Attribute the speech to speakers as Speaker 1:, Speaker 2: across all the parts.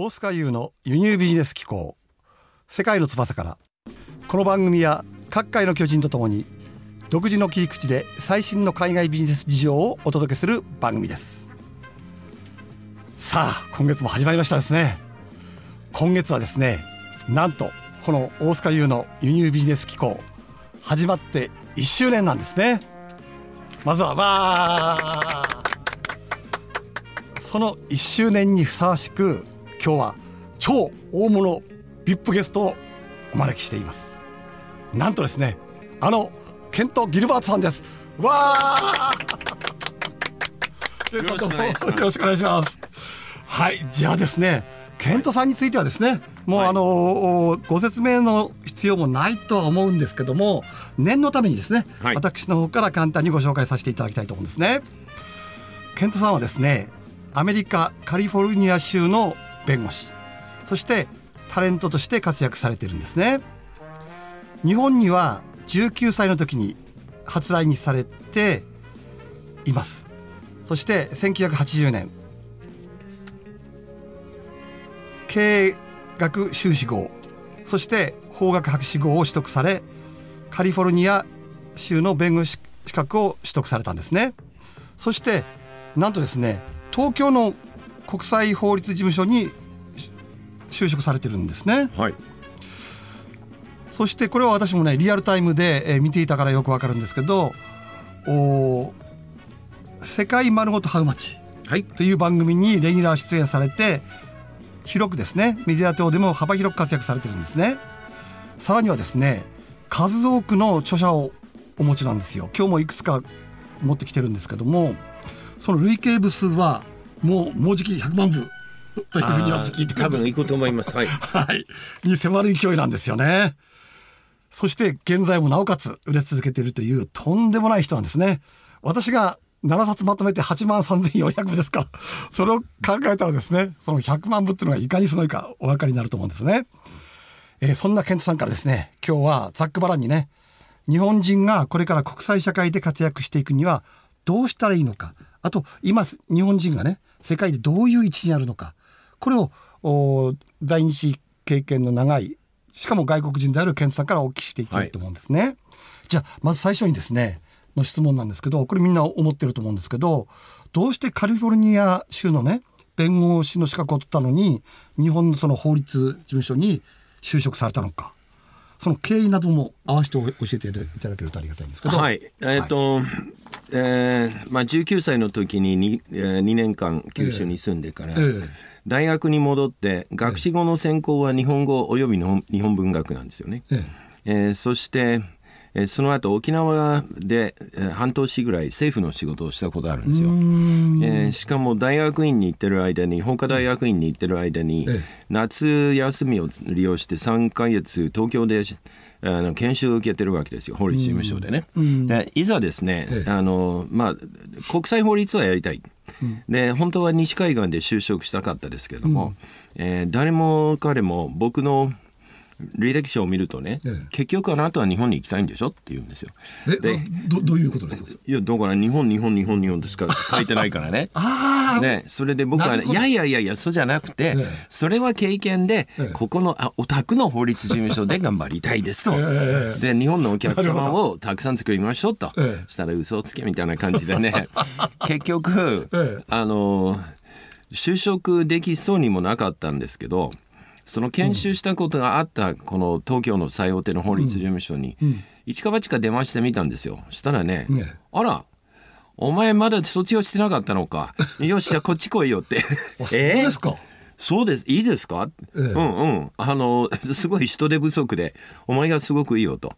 Speaker 1: 大塚優の輸入ビジネス機構世界の翼から。この番組は各界の巨人とともに独自の切り口で最新の海外ビジネス事情をお届けする番組です。さあ今月も始まりましたですね。今月はですねなんとこの大塚優の輸入ビジネス機構始まって1周年なんですね。まずはわー。その1周年にふさわしく今日は超大物 VIP ゲストをお招きしています。なんとですねあのケント・ギルバートさんです。わー！
Speaker 2: よろしくお願いします。
Speaker 1: はいじゃあですねケントさんについてはですねもう、
Speaker 2: はい。
Speaker 1: あのご説明の必要もないとは思うんですけども念のためにですね、
Speaker 2: はい。
Speaker 1: 私の方から簡単にご紹介させていただきたいと思うんですね。ケントさんはですねアメリカカリフォルニア州の弁護士。そしてタレントとして活躍されてるんですね。日本には19歳の時に初来日されています。そして1980年経営学修士号。そして法学博士号を取得されカリフォルニア州の弁護士資格を取得されたんですね。そしてなんとですね東京の国際法律事務所に就職されてるんですね。
Speaker 2: はい。
Speaker 1: そしてこれは私もねリアルタイムでえー見ていたからよくわかるんですけどお世界丸ごとハウマッチ
Speaker 2: はい。
Speaker 1: という番組にレギュラー出演されて広くですねメディア等でも幅広く活躍されてるんですね。さらにはですね数多くの著者をお持ちなんですよ。今日もいくつか持ってきてるんですけどもその累計部数はもうもうじき100万部というふうに私聞いて
Speaker 2: 多分行くと思いますはい
Speaker 1: はい、に迫る勢いなんですよね。そして現在もなおかつ売れ続けているというとんでもない人なんですね。私が7冊まとめて8万3400部ですから、それを考えたらですね、その100万部っていうのがいかにすごいかお分かりになると思うんですね。えーそんなケントさんからですね、今日はざっくばらんにね、日本人がこれから国際社会で活躍していくにはどうしたらいいのかあと今日本人がね世界でどういう位置にあるのか。これをお在日経験の長いしかも外国人であるケントさんからお聞きしていきたいと思うんですね。じゃあまず最初にですねの質問なんですけどこれみんな思ってると思うんですけどどうしてカリフォルニア州のね弁護士の資格を取ったのに日本のその法律事務所に就職されたのか。その経緯なども合わせて教えていただけるとありがたいんですけど。
Speaker 2: はい。えっ、と、えーまあ19歳の時に 2, えー、2年間九州に住んでから、
Speaker 1: ええ。
Speaker 2: 大学に戻って学士後の専攻は日本語および日本日本文学なんですよね。
Speaker 1: え。
Speaker 2: えーそして、えーその後沖縄で、えー半年ぐらい政府の仕事をしたことあるんですよ。えーしかも大学院に行ってる間に法科大学院に行ってる間に、
Speaker 1: ええ。
Speaker 2: 夏休みを利用して3ヶ月東京であの研修を受けてるわけですよ法律事務所でね。でいざですね、
Speaker 1: ええ。
Speaker 2: あのまあ、国際法律はやりたい。で本当は西海岸で就職したかったですけども、えー誰も彼も僕の履歴書を見るとね、
Speaker 1: ええ。
Speaker 2: 結局あなたは日本に行きたいんでしょって言うんですよ。
Speaker 1: え
Speaker 2: で
Speaker 1: どどういうことですか？
Speaker 2: いやだから日本日本日本日本としか書いてないからね。
Speaker 1: ああ、
Speaker 2: ね、それで僕は、ね、いやいやいやいやそうじゃなくて、
Speaker 1: ええ。
Speaker 2: それは経験で、
Speaker 1: ええ。
Speaker 2: ここのあお宅の法律事務所で頑張りたいですと、
Speaker 1: ええ
Speaker 2: で日本のお客様
Speaker 1: ほ
Speaker 2: をたくさん作りましょうと、
Speaker 1: ええ。
Speaker 2: したら嘘をつけみたいな感じでね。結局、
Speaker 1: ええ。
Speaker 2: あの就職できそうにもなかったんですけどその研修したことがあったこの東京の最大手の法律事務所に、一か八か出ましてみたんですよ。したらね、
Speaker 1: ね
Speaker 2: あらお前まだ卒業してなかったのか。よしじゃあこっち来いよって。
Speaker 1: あ そうですか、
Speaker 2: そうです。いいですか、
Speaker 1: ええ。
Speaker 2: うんうん。あのすごい人手不足でお前がすごくいいよと。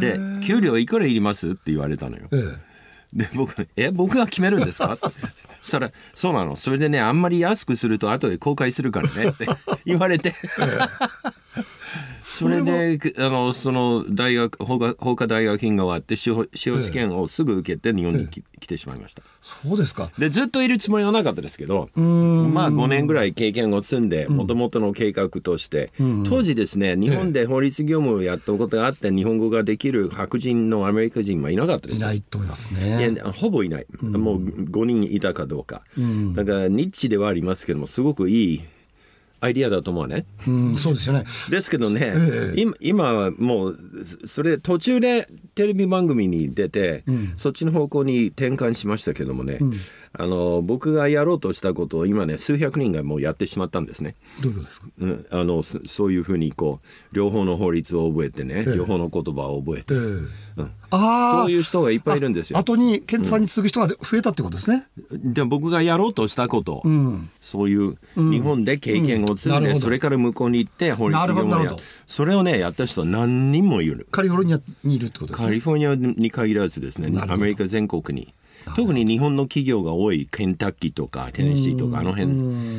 Speaker 2: で給料いくらいります？って言われたのよ。
Speaker 1: え
Speaker 2: で僕ねえ僕が決めるんですか？そしたら「そうなの。それでねあんまり安くすると後で後悔するからね」って言われて。それであのその大学法科法科大学院が終わって司法司法試験をすぐ受けて日本にき来てしまいました。
Speaker 1: そうですか。
Speaker 2: でずっといるつもりはなかったですけどまあ5年ぐらい経験を積んでもともとの計画として、当時ですね日本で法律業務をやったことがあって日本語ができる白人のアメリカ人はいなかったですよ。
Speaker 1: いないと思います
Speaker 2: い
Speaker 1: ね
Speaker 2: やほぼいない、もう5人いたかどうか、
Speaker 1: ん。
Speaker 2: だからニッチではありますけどもすごくいいアイディアだと思うね。
Speaker 1: うん、そうですよね。
Speaker 2: ですけどね、
Speaker 1: ええ
Speaker 2: 今今はもうそれ途中でテレビ番組に出て、そっちの方向に転換しましたけどもね、あの僕がやろうとしたことを今ね数百人がもうやってしまったんですね。
Speaker 1: どういうことですか？
Speaker 2: うん、あのそそういうふうにこう両方の法律を覚えてね、
Speaker 1: ええ
Speaker 2: 両方の言葉を覚えて、
Speaker 1: ええ
Speaker 2: うん
Speaker 1: ああ。
Speaker 2: そういう人がいっぱいいるんですよ。
Speaker 1: 後にケントさんに続く人が増えたってことですね。
Speaker 2: で僕がやろうとしたこと、
Speaker 1: うん。
Speaker 2: そういう日本で経験を積んで、
Speaker 1: うん
Speaker 2: それから向こうに行って法律業をやそれをねやった人何人もいる。
Speaker 1: カリフォルニアにいるってことですね。
Speaker 2: カリフォルニアに限らずですねアメリカ全国に特に日本の企業が多いケンタッキーとかテネシーとかあの辺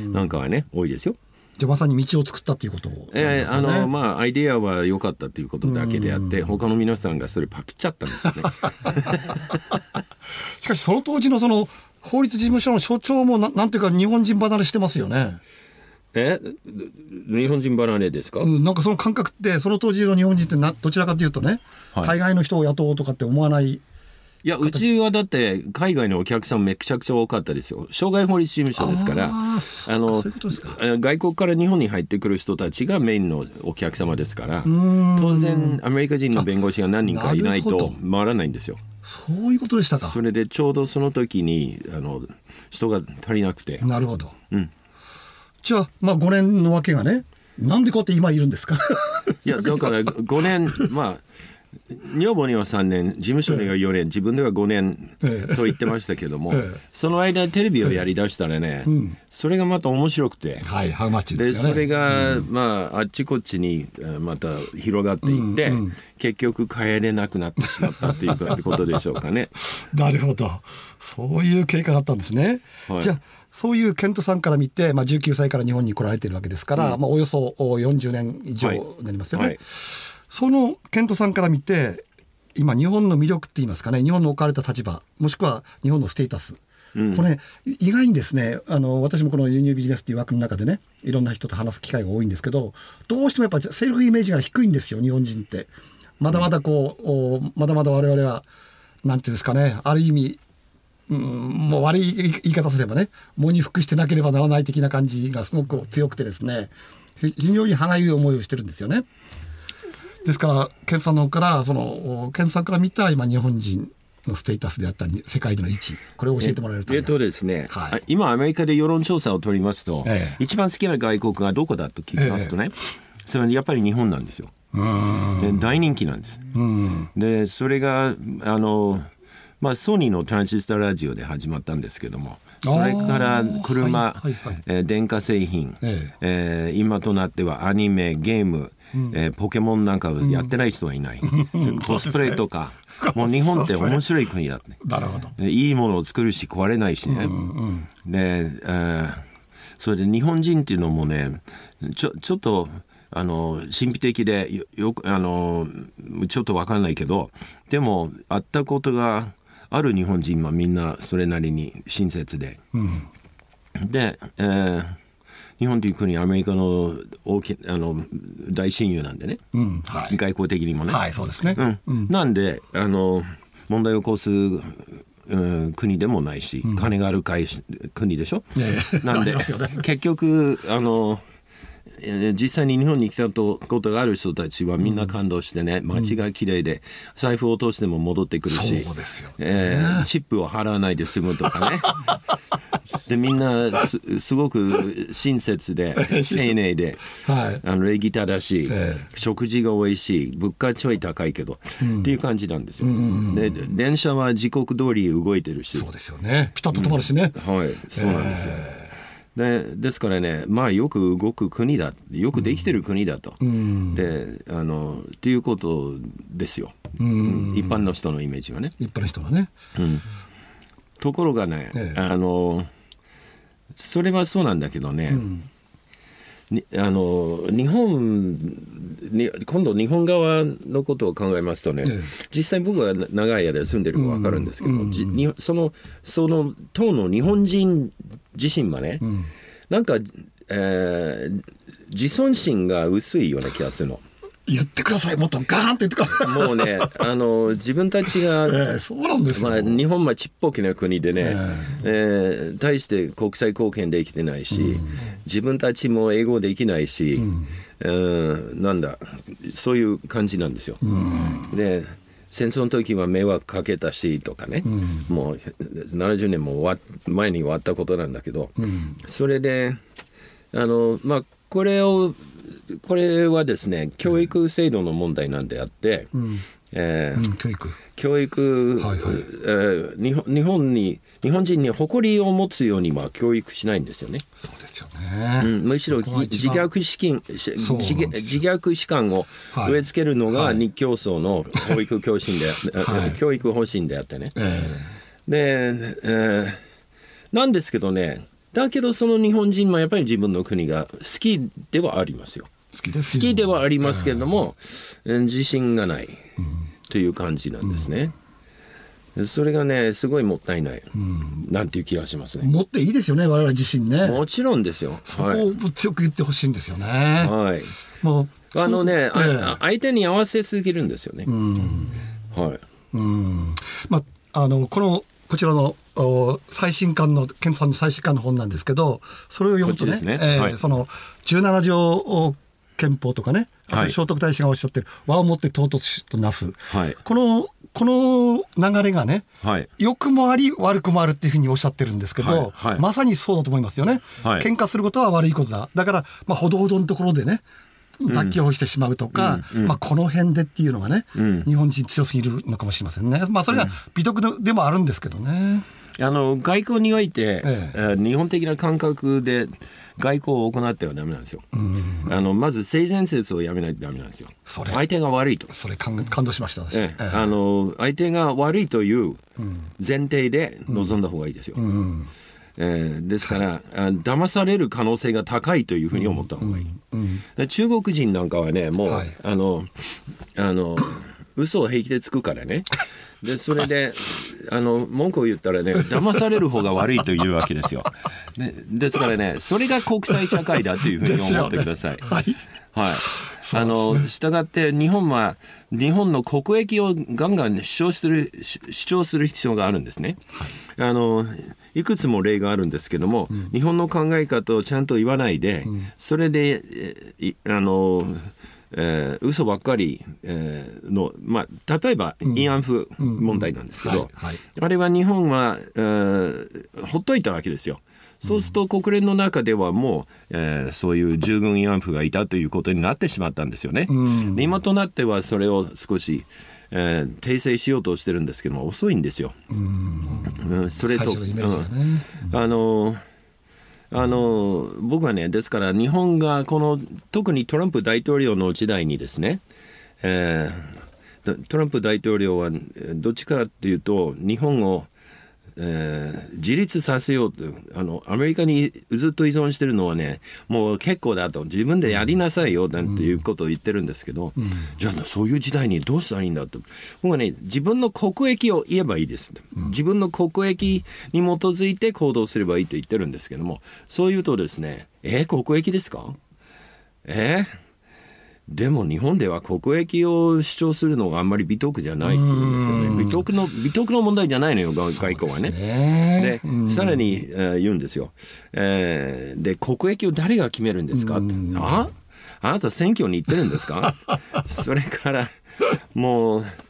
Speaker 2: なんかはね多いですよ。
Speaker 1: じゃあまさに道を作ったっていうことね。
Speaker 2: えーあのまあアイデアは良かったということだけであって他の皆さんがそれパクっちゃったんですよね。
Speaker 1: しかしその当時のその法律事務所の所長もななんていうか日本人離れしてますよね。
Speaker 2: え？日本人離れですか、
Speaker 1: うん、なんかその感覚ってその当時の日本人ってなどちらかというとね、
Speaker 2: はい
Speaker 1: 海外の人を雇おうとかって思わない。
Speaker 2: いやうちはだって海外のお客さんめちゃくちゃ多かったですよ。障害法律事務所ですから。
Speaker 1: あ
Speaker 2: の外国から日本に入ってくる人たちがメインのお客様ですから
Speaker 1: ん。
Speaker 2: 当然アメリカ人の弁護士が何人かいないと回らないんですよ。
Speaker 1: そういうことでしたか。
Speaker 2: それでちょうどその時にあの人が足りなくて。
Speaker 1: なるほど。
Speaker 2: うん。
Speaker 1: じゃあまあ5年のわけがねなんでこうやって今いるんですか？
Speaker 2: いやだから5年まあ女房には3年事務所には4年自分では5年
Speaker 1: ええ
Speaker 2: と言ってましたけども、
Speaker 1: ええ
Speaker 2: その間テレビをやりだしたらね、それがまた面白くて。
Speaker 1: はいハウマッチ
Speaker 2: で
Speaker 1: ですよね。
Speaker 2: それが、まああっちこっちにえーまた広がっていって、結局帰れなくなってしまったっていうかことでしょうかね。
Speaker 1: なるほどそういう経過があったんですね。
Speaker 2: はい
Speaker 1: じゃあそういうケントさんから見て、まあ、19歳から日本に来られてるわけですから、まあ、およそお40年以上になりますよね。
Speaker 2: はい
Speaker 1: そのケントさんから見て今日本の魅力って言いますかね日本の置かれた立場もしくは日本のステータス、
Speaker 2: うん
Speaker 1: これね意外にですねあの私もこの輸入ビジネスっていう枠の中でねいろんな人と話す機会が多いんですけどどうしてもやっぱセルフイメージが低いんですよ日本人って。まだまだこう、おまだまだ我々はなんていうんですかねある意味うんもう悪い言い方すればね喪に服してなければならない的な感じがすごく強くてですねひ非常に歯がゆい思いをしてるんですよね。ですから健さんの方からそのお健さんから見た今日本人のステータスであったり世界での位置これを教えてもらえると。
Speaker 2: えっとですね、
Speaker 1: はい。
Speaker 2: あ今アメリカで世論調査を取りますと、
Speaker 1: ええ。
Speaker 2: 一番好きな外国がどこだと聞きますとね、それはやっぱり日本なんですよ。で大人気なんです。
Speaker 1: うん。
Speaker 2: でそれがあの、まあ、ソニーのトランジスタラジオで始まったんですけどもそれから車、
Speaker 1: はいはいはい。
Speaker 2: えー電化製品、
Speaker 1: え
Speaker 2: え。ー今となってはアニメゲーム、えーポケモンなんかをやってない人はいない、コスプレとか、もう日本って面白い国だって。
Speaker 1: なるほど。
Speaker 2: でいいものを作るし壊れないしね。で、えーそれで日本人っていうのもねちょちょっとあの神秘的でよよくあのちょっと分かんないけどでも会ったことがある日本人はみんなそれなりに親切で。で、えー日本という国アメリカの大きあの大親友なんでね、
Speaker 1: うん。はい。
Speaker 2: 外交的にもね。
Speaker 1: はいそうですね、
Speaker 2: うん。なんであの問題を起こす、うん国でもないし、金がある会し国でしょ、
Speaker 1: ええ。
Speaker 2: なんで
Speaker 1: ね。
Speaker 2: 結局あのえー実際に日本に来たとことがある人たちはみんな感動してね、街が綺麗で財布を落としても戻ってくるし
Speaker 1: そうですよね。
Speaker 2: えーチップを払わないで済むとかね。でみんなすすごく親切で 丁寧で、
Speaker 1: はい。
Speaker 2: あの礼儀正しい、
Speaker 1: え
Speaker 2: 食事が美味しい物価ちょい高いけど、っていう感じなんですよ、で電車は時刻通り動いてるし。
Speaker 1: そうですよね。ピタッと止まるしね、
Speaker 2: はい。そうなんですよ、でですからねまあよく動く国だよくできてる国だと、であのっていうことですよ、一般の人のイメージはね。
Speaker 1: 一般の人はね。
Speaker 2: ところがね、
Speaker 1: ええ。
Speaker 2: あのそれはそうなんだけどね、にあの日本に今度日本側のことを考えますとね、
Speaker 1: ええ
Speaker 2: 実際僕が長い間住んでるか分かるんですけど、じにそのその当の日本人自身はね、なんか、えー自尊心が薄いような気がするの。
Speaker 1: 言ってください。もっとガーンって言ってください。
Speaker 2: もうね、あの、自分たちが、
Speaker 1: ええそうなんですよ。
Speaker 2: まあ、日本はちっぽけな国でね、
Speaker 1: え
Speaker 2: えー大して国際貢献できてないし、自分たちも英語できないし、うんなんだそういう感じなんですよ。で戦争の時は迷惑かけたしとかね、もう70年も前に終わったことなんだけど、それであのまあこれをこれはですね教育制度の問題なんであって、えー
Speaker 1: うん、教育。
Speaker 2: 教育、
Speaker 1: はいはい
Speaker 2: えー日本日本に日本人に誇りを持つようには教育しないんですよね。
Speaker 1: そうですよね。
Speaker 2: うん、むしろ自虐資金自自虐士官を
Speaker 1: はい
Speaker 2: 植え付けるのが
Speaker 1: はい
Speaker 2: 日教組の教育教針で、
Speaker 1: はい
Speaker 2: 教育方針であってね。
Speaker 1: え
Speaker 2: で、えーなんですけどねだけどその日本人もやっぱり自分の国が好きではありますよ。
Speaker 1: え好きですよ
Speaker 2: 好きではありますけれども、えー自信がないという感じなんですね。それがねすごいもったいない、なんていう気がしますね。
Speaker 1: 持っていいですよね、我々自身ね。
Speaker 2: もちろんですよ。
Speaker 1: そこ
Speaker 2: はい。
Speaker 1: を強く言ってほしいんですよね。
Speaker 2: はい。
Speaker 1: もう
Speaker 2: あのね、相手に合わせすぎるんですよね。はい。
Speaker 1: うんまあ、あのこのこちらのお最新刊の健さんの最新刊の本なんですけどそれを読むとね
Speaker 2: ね
Speaker 1: えー
Speaker 2: はい
Speaker 1: その17条お憲法とかねあ
Speaker 2: はい。
Speaker 1: と聖徳太子がおっしゃってる和をもって尊しとなす、
Speaker 2: はい。
Speaker 1: このこの流れがね
Speaker 2: はい。
Speaker 1: 良くもあり悪くもあるっていうふうにおっしゃってるんですけど、
Speaker 2: はい。はい。
Speaker 1: まさにそうだと思いますよね、
Speaker 2: はい。
Speaker 1: 喧嘩することは悪いことだ。だから、まあ、ほどほどのところでね妥協してしまうとか、
Speaker 2: うん。うん。
Speaker 1: まあ、この辺でっていうのがね、
Speaker 2: うん。
Speaker 1: 日本人強すぎるのかもしれませんね、まあ、それが美徳でもあるんですけどね、
Speaker 2: あの外交において、
Speaker 1: え。
Speaker 2: えー日本的な感覚で外交を行ってはダメなんですよ。あのまず性善説をやめないとダメなんですよ。相手が悪いと。
Speaker 1: それ感感動しました私、
Speaker 2: ええ。
Speaker 1: ええ。
Speaker 2: あの相手が悪いという前提で臨んだ方がいいですよ。
Speaker 1: うん。
Speaker 2: えーですから、あ騙される可能性が高いというふうに思った方がいい。
Speaker 1: うん。
Speaker 2: で中国人なんかはねもう、
Speaker 1: はい。
Speaker 2: あのあの嘘を平気でつくからね。でそれであの文句を言ったらね騙される方が悪いというわけですよ、ね、ですからねそれが国際社会だというふうに思ってください。
Speaker 1: はい
Speaker 2: はい。あの、従って日本は日本の国益をガンガン主張する主主張する必要があるんですね。あのいくつも例があるんですけども、日本の考え方をちゃんと言わないで、それであの。えー、嘘ばっかり、えーの、まあ、例えば、慰安婦問題なんですけど、あれは日本は、えーほっといたわけですよ。そうすると国連の中ではもう、えーそういう従軍慰安婦がいたということになってしまったんですよね。今となってはそれを少し、えー訂正しようとしてるんですけども遅いんですよ。うん。それと、
Speaker 1: 最初のイメージがね。
Speaker 2: うん。あのあの僕はねですから日本がこの特にトランプ大統領の時代にですね、えートランプ大統領はどっちかっていうと日本を、えー自立させようとあのアメリカにずっと依存してるのはねもう結構だと自分でやりなさいよなんていうことを言ってるんですけど、じゃあそういう時代にどうしたらいいんだと。僕はね自分の国益を言えばいいです、自分の国益に基づいて行動すればいいと言ってるんですけどもそう言うとですねえー国益ですか？えー？でも日本では国益を主張するのがあんまり美徳じゃないっていうんですよね。美徳の美徳の問題じゃないのよ外外交はね。
Speaker 1: ね
Speaker 2: で、さらに、えー言うんですよ。えーで国益を誰が決めるんですか？ってああなた選挙に行ってるんですか？それからもうえー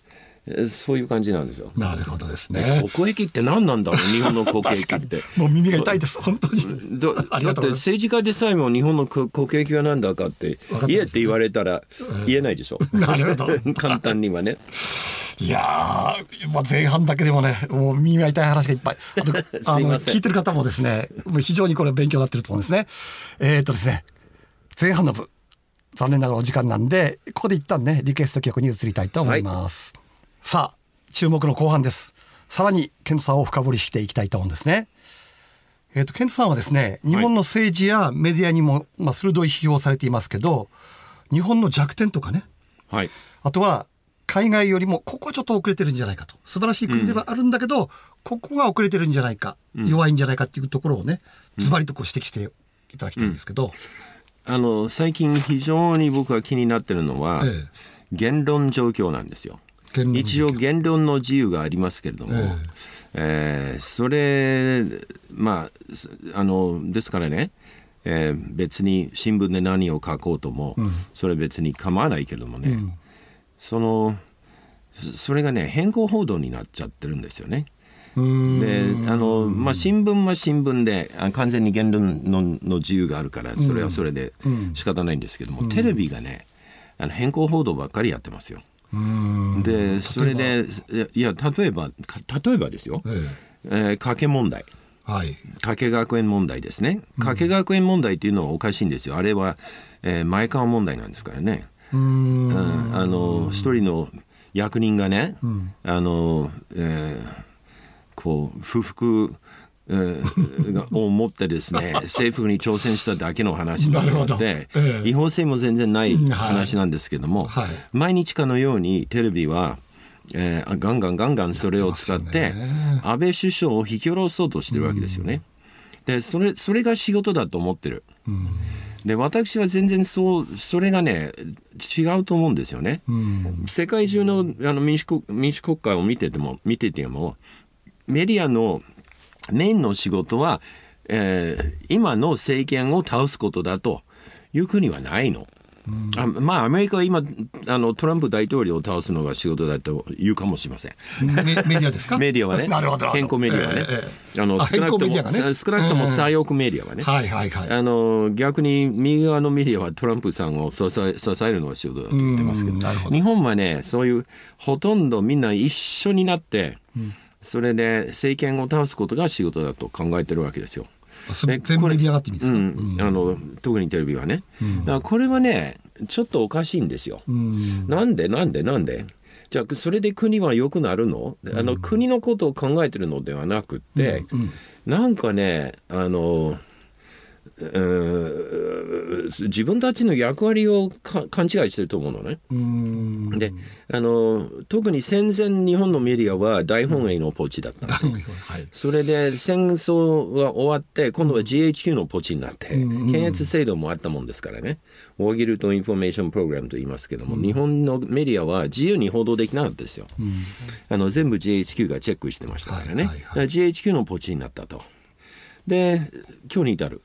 Speaker 2: そういう感じなんですよ。
Speaker 1: なるほどですね
Speaker 2: 国益って何なんだろう？日本の国益って。
Speaker 1: もう耳が痛いです本当に
Speaker 2: だだって政治家でさえも日本の国国益は何だかって言えって言われたら言えないでしょ。
Speaker 1: なるほど
Speaker 2: 簡単にはね。
Speaker 1: いやー、まあ、前半だけでもね、もう耳が痛い話がいっぱい。あと、あの、聞いてる方もですね、もう非常にこれ勉強になってると思うんですね。えーっとですね、前半の部、残念ながらお時間なんで、ここで一旦ね、リクエスト曲に移りたいと思います。さあ、注目の後半です。さらに、ケントさんを深掘りしていきたいと思うんですね。えーっと、ケントさんはですね、日本の政治やメディアにも、まあ、鋭い批評をされていますけど、日本の弱点とかね、
Speaker 2: はい。
Speaker 1: あとは海外よりもここはちょっと遅れてるんじゃないかと。素晴らしい国ではあるんだけど、ここが遅れてるんじゃないか、弱いんじゃないかっていうところをねズバリとこう指摘していただきたいんですけど、
Speaker 2: あの最近非常に僕が気になってるのは、
Speaker 1: ええ。
Speaker 2: 言論状況なんですよ。一応言論の自由がありますけれども、
Speaker 1: え
Speaker 2: え。ーそれまあすあのですからね、えー別に新聞で何を書こうとも、それ別に構わないけれどもね、そのそそれがね変更報道になっちゃってるんですよね。
Speaker 1: うーん。
Speaker 2: であの、まあ、新聞は新聞であ完全に言論のの自由があるからそれはそれで仕方ないんですけども、テレビがねあの変更報道ばっかりやってますよ。でそれでいや例えばか例えばですよ、
Speaker 1: え
Speaker 2: え。ー加計問題。
Speaker 1: えはい。
Speaker 2: 加計学園問題ですね。加計学園問題っていうのはおかしいんですよ。あれは、えー前川問題なんですからね、
Speaker 1: うーん。
Speaker 2: うんあの一人の役人がね、あの、えーこう不服、を持ってですね 政府に挑戦しただけの話なので、
Speaker 1: ええ。
Speaker 2: 違法性も全然ない話なんですけども、
Speaker 1: はい。
Speaker 2: 毎日かのようにテレビは、えーガンガンガンガンそれを使って安倍首相を引き下ろそうとしてるわけですよね。でそれそれが仕事だと思ってる。で私は全然そうそれがね違うと思うんですよね。
Speaker 1: うん。
Speaker 2: 世界中のあの民主国民主国家を見てても見ててもメディアのメインの仕事は、えー今の政権を倒すことだという国はないの。あまあアメリカは今あのトランプ大統領を倒すのが仕事だと言うかもしれません。
Speaker 1: メメディアですか？
Speaker 2: メディアはね。変更メディアはね、
Speaker 1: ええ
Speaker 2: あの
Speaker 1: あ
Speaker 2: 少なくとも、
Speaker 1: 変更メディアがね。
Speaker 2: さ少なくとも左翼メディアはね、
Speaker 1: はいはいはい。
Speaker 2: あの逆に右側のメディアはトランプさんを支え支えるのが仕事だと言ってますけど。
Speaker 1: ど。
Speaker 2: 日本はねそういうほとんどみんな一緒になって、それで政権を倒すことが仕事だと考えてるわけですよ。
Speaker 1: 全部メディアがって意味ですか？
Speaker 2: うん。あの特にテレビはね、だからこれはねちょっとおかしいんですよ。
Speaker 1: うん。
Speaker 2: なんでなんでなんで？じゃあそれで国は良くなるの,、あの国のことを考えてるのではなくって、なんかねあの自分たちの役割をか勘違いしてると思うのね。
Speaker 1: うん。
Speaker 2: であの特に戦前日本のメディアは大本営のポチだったので、
Speaker 1: はい。
Speaker 2: それで戦争が終わって今度は GHQ のポチになって、検閲制度もあったもんですからね。ウォーギルト・インフォメーション・プログラムと言いますけども、日本のメディアは自由に報道できなかったですよ。あの全部 GHQ がチェックしてましたからね、
Speaker 1: はいはいはい
Speaker 2: GHQ のポチになったと。で今日に至る、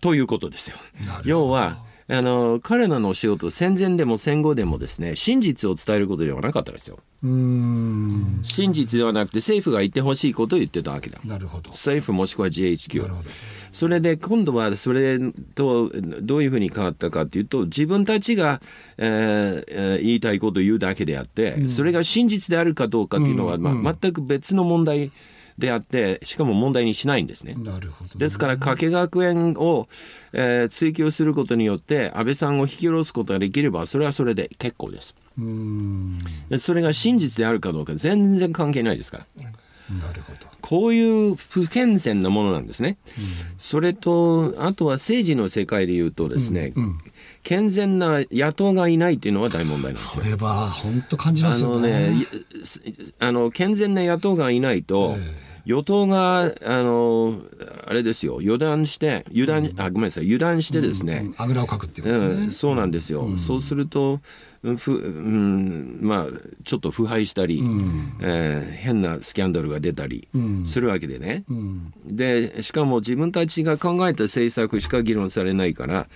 Speaker 2: ということですよ。要はあの彼らの仕事戦前でも戦後でもですね真実を伝えることではなかったですよ。
Speaker 1: うん。
Speaker 2: 真実ではなくて政府が言ってほしいことを言ってたわけだ。
Speaker 1: なるほど。
Speaker 2: 政府もしくは GHQ
Speaker 1: なるほど。
Speaker 2: それで今度はそれとどういうふうに変わったかというと自分たちが、えーえー言いたいことを言うだけであって、それが真実であるかどうかというのは、まあ、全く別の問題であってしかも問題にしないんですね。
Speaker 1: なるほど
Speaker 2: ですから加計学園を、えー追及することによって安倍さんを引き下ろすことができればそれはそれで結構です。
Speaker 1: うん
Speaker 2: でそれが真実であるかどうか全然関係ないですから。
Speaker 1: なるほど
Speaker 2: こういう不健全なものなんですね。それと、あとは政治の世界で言うとですね、健全な野党がいないっていうのは大問題なんですよ。
Speaker 1: それは本当感じま
Speaker 2: あ
Speaker 1: すよ
Speaker 2: のね
Speaker 1: ね、
Speaker 2: いすあの、健全な野党がいないと、与党が、あの、あれですよ、油断して、油断、あ、ごめんなさい、油断してですね、
Speaker 1: あぐらをかくっていうことですね。
Speaker 2: うん、そうなんですよ、そうすると、うんふうんまあ、ちょっと腐敗したり、えー変なスキャンダルが出たりするわけでね、
Speaker 1: うん。
Speaker 2: でしかも自分たちが考えた政策しか議論されないから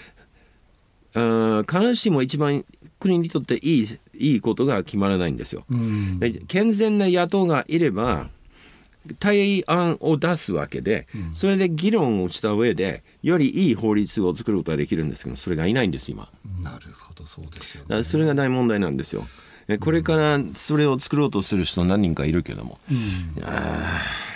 Speaker 2: あー必ずしも一番国にとっていいいいことが決まらないんですよ。
Speaker 1: うん。
Speaker 2: で健全な野党がいれば対案を出すわけで、それで議論をした上でよりいい法律を作ることができるんですけどそれがいないんです今。
Speaker 1: なるほどそうですよね。
Speaker 2: らそれが大問題なんですよ。えこれからそれを作ろうとする人何人かいるけども、あー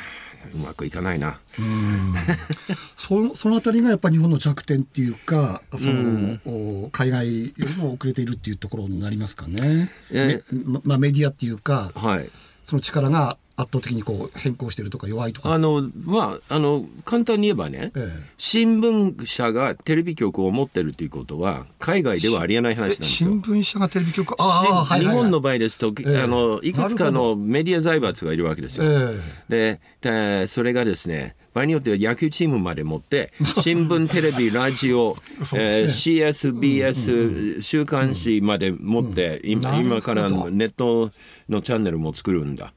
Speaker 2: うまくいかないな。
Speaker 1: そのそのあたりがやっぱり日本の弱点っていうかその、お海外よりも遅れているっていうところになりますかね、
Speaker 2: え
Speaker 1: めままあ、メディアっていうか
Speaker 2: はい。
Speaker 1: その力が圧倒的にこう変更してるとか弱いとか。
Speaker 2: あのまああの簡単に言えばね、
Speaker 1: ええ。
Speaker 2: 新聞社がテレビ局を持ってるということは海外ではありえない話なん
Speaker 1: え
Speaker 2: ですよ。
Speaker 1: 新。聞社がテレビ局？ああ、
Speaker 2: 日本の場合ですと、
Speaker 1: ええ。
Speaker 2: あのいくつかのメディア財閥がいるわけですよ。
Speaker 1: え
Speaker 2: ででそれがですね場合によっては野球チームまで持って 新聞テレビラジオ、えー CSBS、週刊誌まで持って、今今からネットのチャンネルも作るんだ。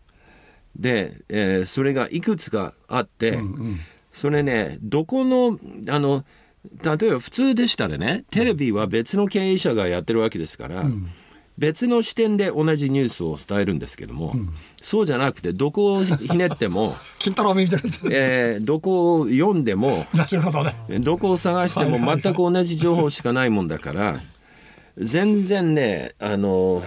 Speaker 2: で、えーそれがいくつかあって、それねどこのあの例えば普通でしたらねテレビは別の経営者がやってるわけですから、別の視点で同じニュースを伝えるんですけども、そうじゃなくてどこをひねっても、
Speaker 1: 金太郎飴みたいな。
Speaker 2: えーどこを読んでも
Speaker 1: なるほどね。
Speaker 2: どこを探しても全く同じ情報しかないもんだから全然ねあの、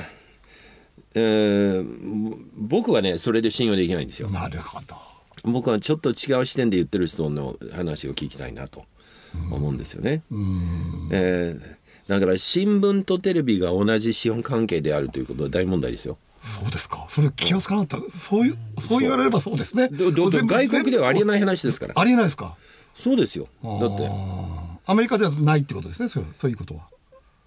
Speaker 2: えー僕はねそれで信用できないんですよ。
Speaker 1: なるほど。
Speaker 2: 僕はちょっと違う視点で言ってる人の話を聞きたいなと思うんですよね。えーだから新聞とテレビが同じ資本関係であるということは大問題ですよ。
Speaker 1: そうですか。それ気がつかなかった。そういう、そう言われればそうですね。
Speaker 2: 外国ではありえない
Speaker 1: 全
Speaker 2: 話ですから
Speaker 1: 部。ありえないですか？
Speaker 2: そうですよ。だって
Speaker 1: アメリカではないってことですね。そういうことは。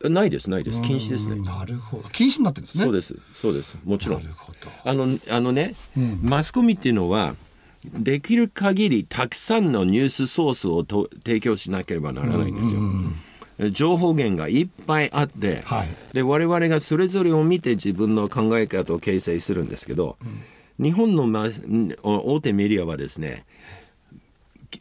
Speaker 2: ないですないです禁止ですね。
Speaker 1: なるほど。禁止になってるんですね。
Speaker 2: そうですそうですもちろん
Speaker 1: なる。ほど。
Speaker 2: あのあのね、マスコミっていうのはできる限りたくさんのニュースソースをと提供しなければならないんですよ。情報源がいっぱいあって、
Speaker 1: はい
Speaker 2: で我々がそれぞれを見て自分の考え方を形成するんですけど、日本の、ま、大手メディアはですね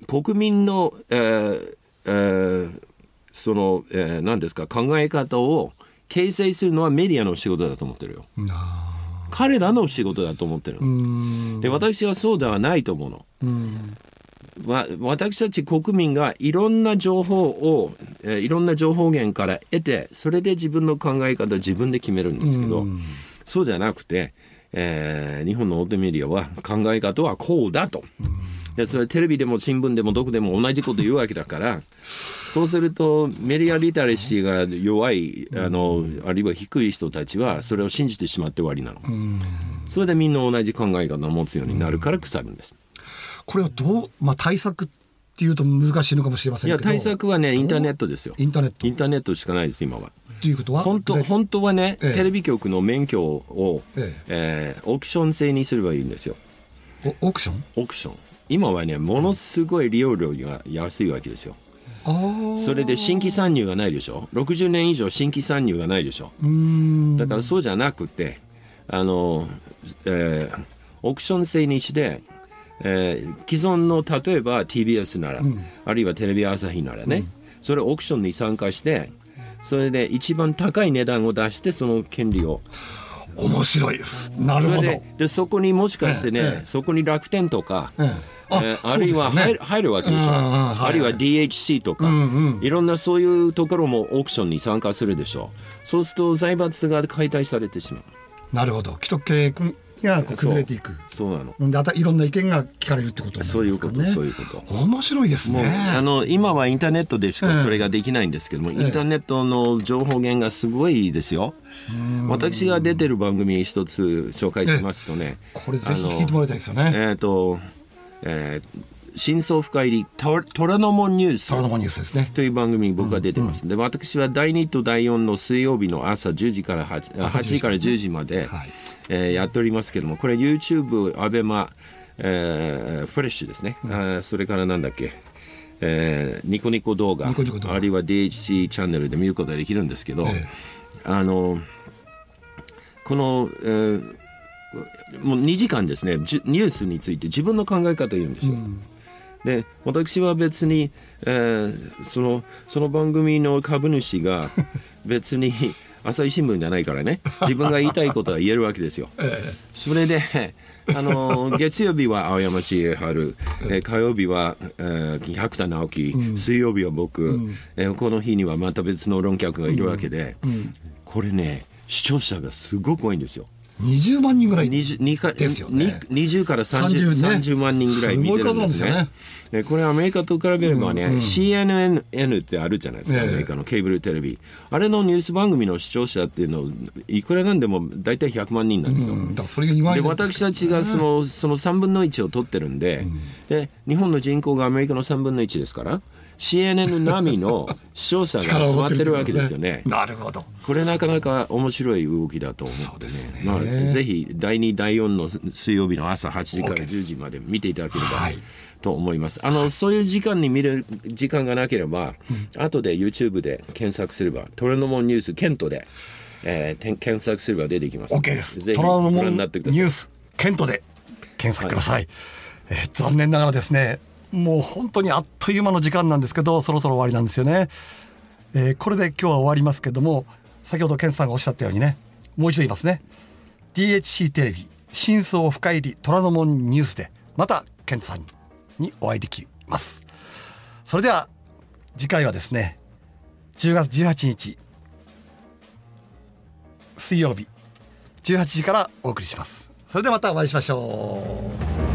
Speaker 2: 国民の、えーえーその、えー何ですか考え方を形成するのはメディアの仕事だと思ってるよ。
Speaker 1: な
Speaker 2: 彼らの仕事だと思ってる。で私はそうではないと思うの。
Speaker 1: うん。
Speaker 2: わ私たち国民がいろんな情報を、えーいろんな情報源から得てそれで自分の考え方を自分で決めるんですけど、
Speaker 1: うん
Speaker 2: そうじゃなくて、えー日本の大手メディアは考え方はこうだと。でそれテレビでも新聞でもどこでも同じこと言うわけだからそうするとメディアリテラシーが弱いあのあるいは低い人たちはそれを信じてしまって終わりなの。それでみんな同じ考え方を持つようになるから腐るんです。
Speaker 1: これはどう、まあ対策っていうと難しいのかもしれませんけど。
Speaker 2: いや対策はねインターネットですよ。
Speaker 1: インターネット
Speaker 2: インターネットしかないです今は。
Speaker 1: っていうことは？
Speaker 2: 本当
Speaker 1: で
Speaker 2: 本当はね、
Speaker 1: ええ
Speaker 2: テレビ局の免許を、
Speaker 1: え
Speaker 2: えーオークション制にすればいいんですよ。
Speaker 1: おオークション？
Speaker 2: オークション。今はねものすごい利用料が安いわけですよ。それで新規参入がないでしょ？60年以上新規参入がないでしょ？だからそうじゃなくてあの、えーオークション制にして、えー既存の例えば TBS なら、あるいはテレビ朝日ならね、それオークションに参加してそれで一番高い値段を出してその権利を
Speaker 1: 面白いです。なるほど。
Speaker 2: ででそこにもしかしてね、
Speaker 1: ええええ
Speaker 2: そこに楽天とか、
Speaker 1: ええ
Speaker 2: えーあるいは入る,、入るわけでしょ、あるいは DHC とか、
Speaker 1: うんうん
Speaker 2: いろんなそういうところもオークションに参加するでしょうそうすると財閥が解体されてしまう
Speaker 1: なるほど。既得経営が崩れていく。
Speaker 2: そうなの
Speaker 1: で、あといろんな意見が聞かれるってことにな
Speaker 2: そういうこと。そういうこと
Speaker 1: 面白いですね。
Speaker 2: あの今はインターネットでし
Speaker 1: ええ
Speaker 2: かそれができないんですけども、
Speaker 1: え
Speaker 2: インターネットの情報源がすごいですよ。私が出てる番組一つ紹介しますとね、
Speaker 1: これぜひ聞いてもらいたいですよね。
Speaker 2: えっ、と、えー真相深入りト虎ノ門ニュース。
Speaker 1: 虎ノ門ニュースですね。
Speaker 2: という番組に僕が出てます、で私は第2と第4の水曜日の朝10時から 8,
Speaker 1: 朝
Speaker 2: 8時から10時まで、
Speaker 1: はい。
Speaker 2: えーやっておりますけどもこれ YouTube アベマ、えーフレッシュですね、あーそれからなんだっけ。えーニコニコ動画
Speaker 1: ニコニコ動画。
Speaker 2: あるいは DHC チャンネルで見ることができるんですけど、
Speaker 1: え。
Speaker 2: あのこの、えーもう2時間ですね。ニュースについて自分の考え方を言うんですよ。で私は別に、えーそのその番組の株主が 別に朝日新聞じゃないからね。自分が言いたいことは言えるわけですよ。それであの月曜日は青山茂春、えー火曜日は、えー百田直樹、水曜日は僕、えーこの日にはまた別の論客がいるわけで、これね視聴者がすごく多いんですよ。
Speaker 1: 20万人ぐらい
Speaker 2: 20, か
Speaker 1: ですよね。
Speaker 2: に20から 30,
Speaker 1: 30ね。
Speaker 2: 30万人ぐらい見てるんですね。
Speaker 1: すすよね。
Speaker 2: でこれアメリカと比べればね、CNN ってあるじゃないですか、
Speaker 1: ええ。
Speaker 2: アメリカのケーブルテレビ。あれのニュース番組の視聴者っていうのいくらなんでも大体100万人なんですよ。
Speaker 1: うん。だそれが2万
Speaker 2: で
Speaker 1: 人
Speaker 2: 私たちがそのその3分の1を取ってるんで,、で日本の人口がアメリカの3分の1ですから CNN 並みの視聴者が集まっ
Speaker 1: てことです
Speaker 2: けですよね。
Speaker 1: なるほど。
Speaker 2: これなかなか面白い動きだと思
Speaker 1: うですね。
Speaker 2: まあ、ぜひ第2第4の水曜日の朝8時から
Speaker 1: OK です
Speaker 2: 10時まで見ていただければ、
Speaker 1: はい。
Speaker 2: と思います。あのそういう時間に見る時間がなければ、後で YouTube で検索すれば「トレノモンニュースケントで」えー検索すれば出てきます
Speaker 1: OK ですニ
Speaker 2: 覧になってください
Speaker 1: ュースケントで検索ください、えー残念ながらですねもう本当にあっという間の時間なんですけどそろそろ終わりなんですよね、えーこれで今日は終わりますけども先ほどケンさんがおっしゃったようにねもう一度言いますね。DHC テレビ真相深入り虎ノ門ニュースでまたケンさんにお会いできます。それでは次回はですね10月18日水曜日18時からお送りします。それではまたお会いしましょう。